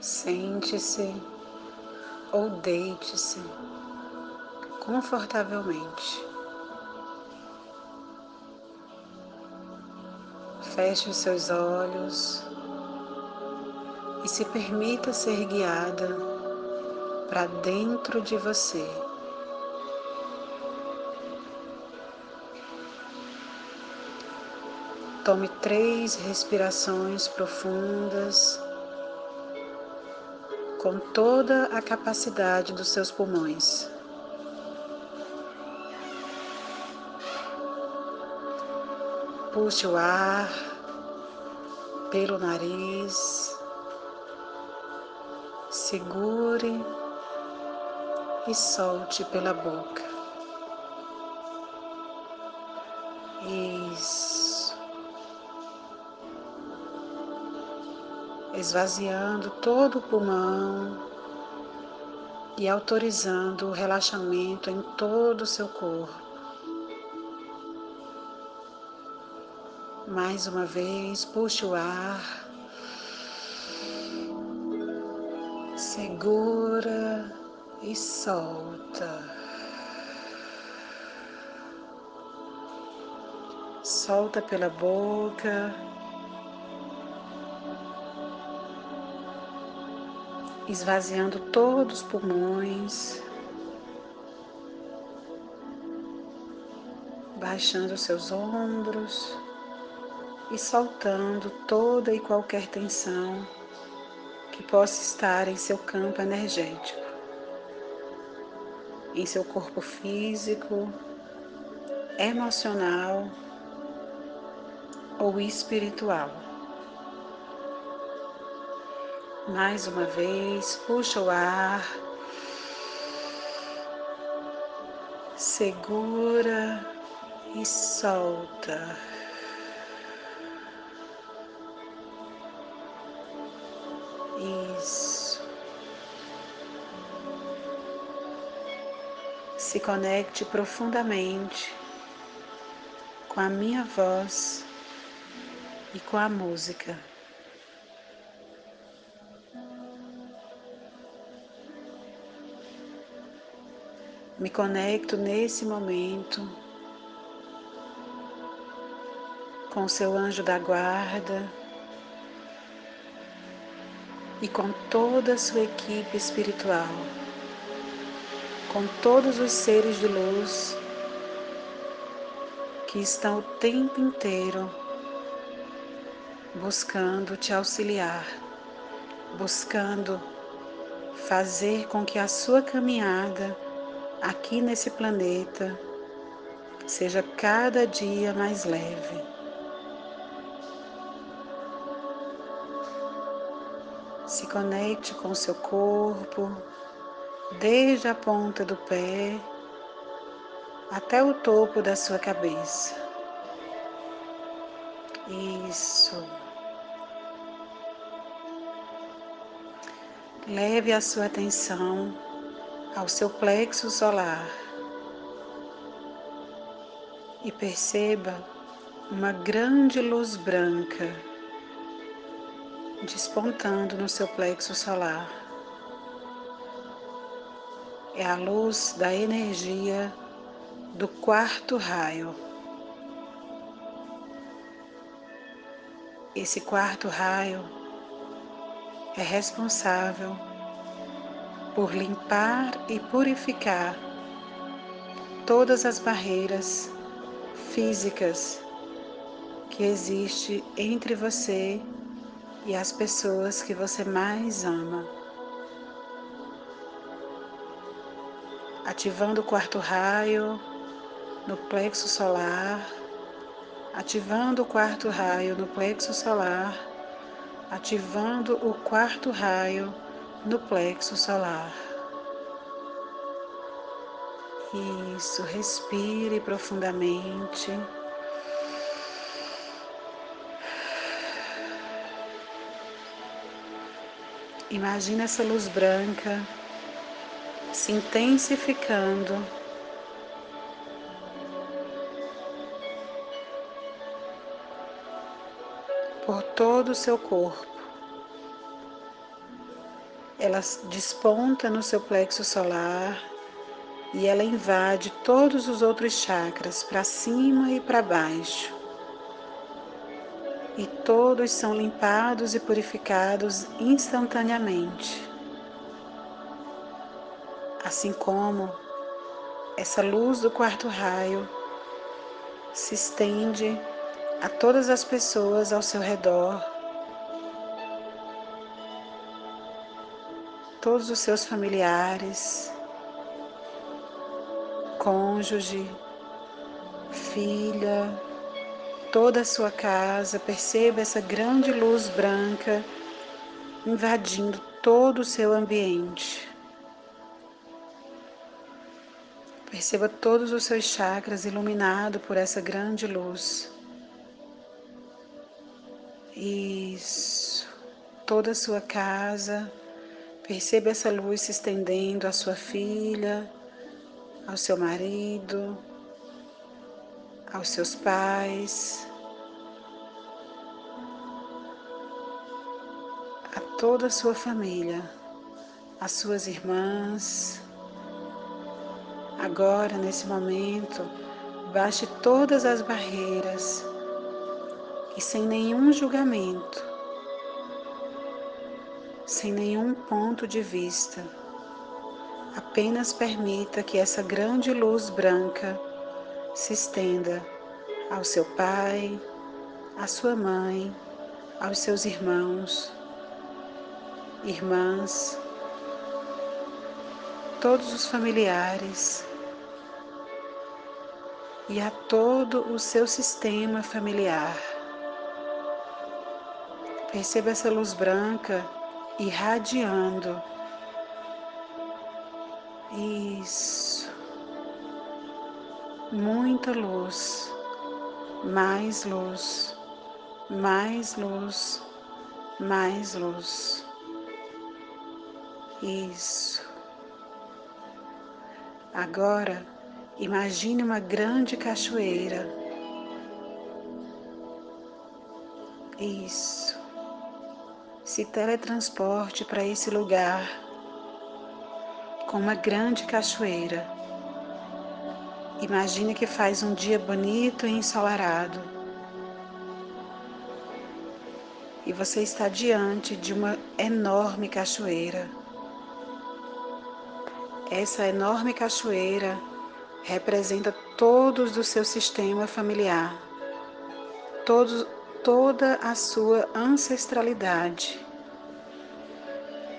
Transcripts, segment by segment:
Sente-se ou deite-se confortavelmente. Feche os seus olhos e se permita ser guiada para dentro de você. Tome três respirações profundas com toda a capacidade dos seus pulmões. Puxe o ar pelo nariz, segure e solte pela boca. Isso. Esvaziando todo o pulmão e autorizando o relaxamento em todo o seu corpo. Mais uma vez, puxe o ar. Segura e solta. Solta pela boca. Esvaziando todos os pulmões. Baixando seus ombros e soltando toda e qualquer tensão que possa estar em seu campo energético, em seu corpo físico, emocional ou espiritual. Mais uma vez, puxa o ar, segura e solta. Isso. Se conecte profundamente com a minha voz e com a música. Me conecto nesse momento com seu anjo da guarda e com toda a sua equipe espiritual, com todos os seres de luz que estão o tempo inteiro buscando te auxiliar, buscando fazer com que a sua caminhada aqui nesse planeta seja cada dia mais leve. Se conecte com o seu corpo, desde a ponta do pé até o topo da sua cabeça. Isso. Leve a sua atenção ao seu plexo solar e perceba uma grande luz branca despontando no seu plexo solar. É a luz da energia do quarto raio. Esse quarto raio é responsável por limpar e purificar todas as barreiras físicas que existe entre você e as pessoas que você mais ama. Ativando o quarto raio no plexo solar, ativando o quarto raio no plexo solar, ativando o quarto raio no plexo solar. Isso, respire profundamente. Imagina essa luz branca se intensificando. Por todo o seu corpo. Ela desponta no seu plexo solar e ela invade todos os outros chakras para cima e para baixo. E todos são limpados e purificados instantaneamente. Assim como essa luz do quarto raio se estende a todas as pessoas ao seu redor, todos os seus familiares, cônjuge, filha, toda a sua casa, perceba essa grande luz branca invadindo todo o seu ambiente. Perceba todos os seus chakras iluminados por essa grande luz. Isso. Toda a sua casa. Perceba essa luz se estendendo à sua filha, ao seu marido, aos seus pais, a toda a sua família, as suas irmãs. Agora, nesse momento, baixe todas as barreiras e sem nenhum julgamento, sem nenhum ponto de vista, apenas permita que essa grande luz branca se estenda ao seu pai, à sua mãe, aos seus irmãos, irmãs, todos os familiares e a todo o seu sistema familiar. Perceba essa luz branca irradiando. Isso. Muita luz, mais luz, mais luz, mais luz. Isso. Agora, Imagine uma grande cachoeira. Isso. Se teletransporte para esse lugar com uma grande cachoeira. Imagine que faz um dia bonito e ensolarado. E você está diante de uma enorme cachoeira. Essa enorme cachoeira representa todos do seu sistema familiar, todos, toda a sua ancestralidade.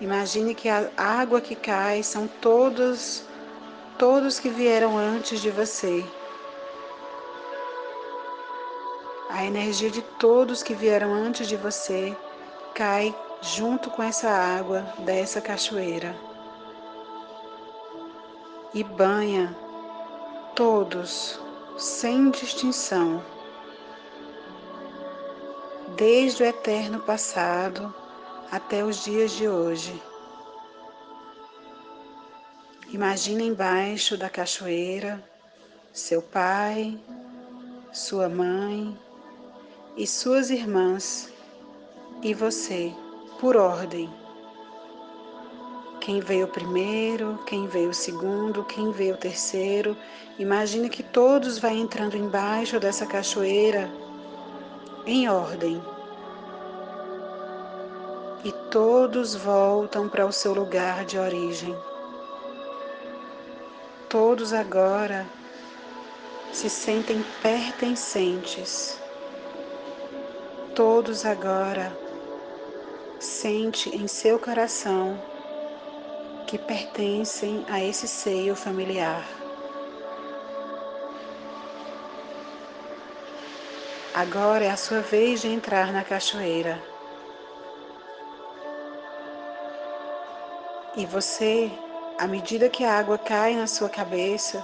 Imagine que a água que cai são todos, todos que vieram antes de você. A energia de todos que vieram antes de você cai junto com essa água dessa cachoeira e banha todos, sem distinção, desde o eterno passado até os dias de hoje. Imagine embaixo da cachoeira seu pai, sua mãe e suas irmãs e você, por ordem quem veio primeiro, quem veio segundo, quem veio terceiro. Imagine que todos vão entrando embaixo dessa cachoeira em ordem. E todos voltam para o seu lugar de origem. Todos agora se sentem pertencentes. Todos agora sente em seu coração que pertencem a esse seio familiar. Agora é a sua vez de entrar na cachoeira. E você, à medida que a água cai na sua cabeça,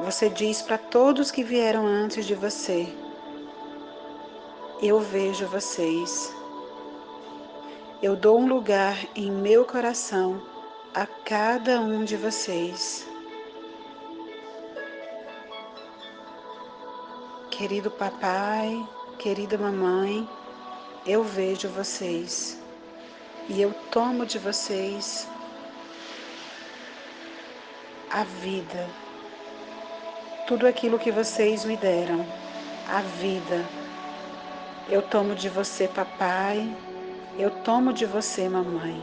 você diz para todos que vieram antes de você: Eu vejo vocês. Eu dou um lugar em meu coração a cada um de vocês. Querido papai, querida mamãe, eu vejo vocês. E eu tomo de vocês a vida, tudo aquilo que vocês me deram, a vida. Eu tomo de você, papai, eu tomo de você, mamãe,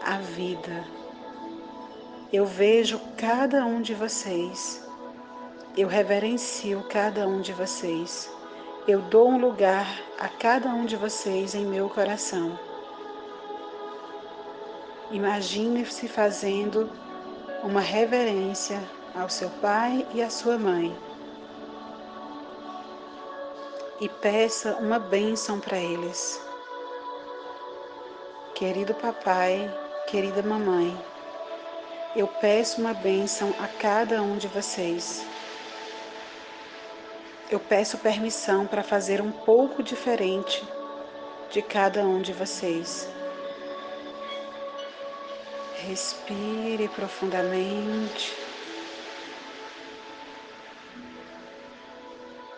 a vida. Eu vejo cada um de vocês, eu reverencio cada um de vocês, eu dou um lugar a cada um de vocês em meu coração. Imagine-se fazendo uma reverência ao seu pai e à sua mãe. E peça uma bênção para eles. Querido papai, querida mamãe, eu peço uma bênção a cada um de vocês. Eu peço permissão para fazer um pouco diferente de cada um de vocês. Respire profundamente.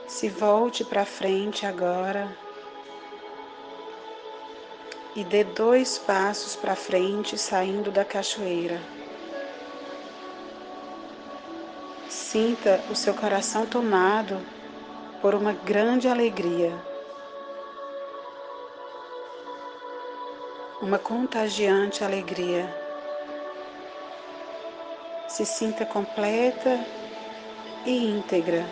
Se volte para frente agora e dê dois passos para frente saindo da cachoeira. Sinta o seu coração tomado por uma grande alegria, uma contagiante alegria. Se sinta completa e íntegra,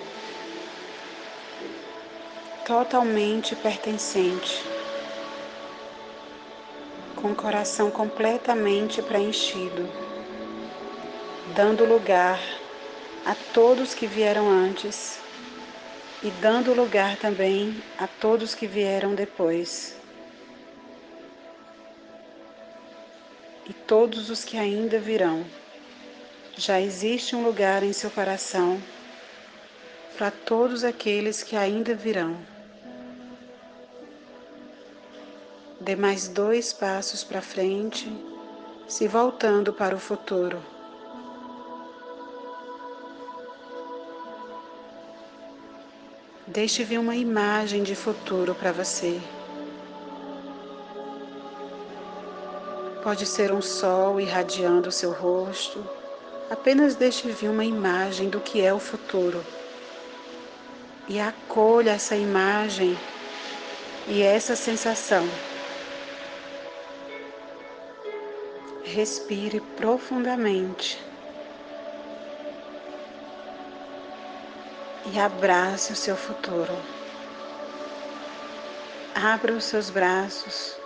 totalmente pertencente, com o coração completamente preenchido, dando lugar a todos que vieram antes e dando lugar também a todos que vieram depois. E todos os que ainda virão já existe um lugar em seu coração para todos aqueles que ainda virão. Dê mais dois passos para frente, se voltando para o futuro. Deixe vir uma imagem de futuro para você. Pode ser um sol irradiando o seu rosto Apenas deixe vir uma imagem do que é o futuro e acolha essa imagem e essa sensação. Respire profundamente e abrace o seu futuro. Abra os seus braços,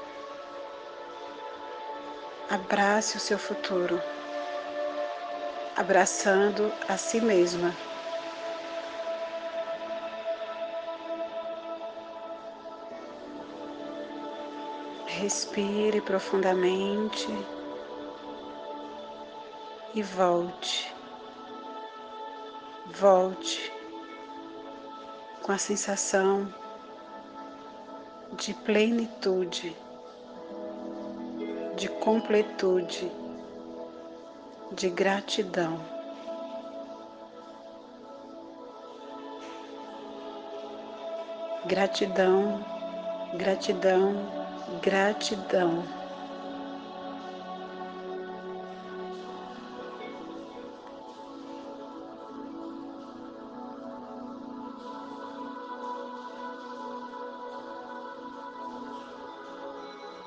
abrace o seu futuro abraçando a si mesma. Respire profundamente e volte. Volte com a sensação de plenitude, de completude de gratidão. Gratidão, gratidão, gratidão.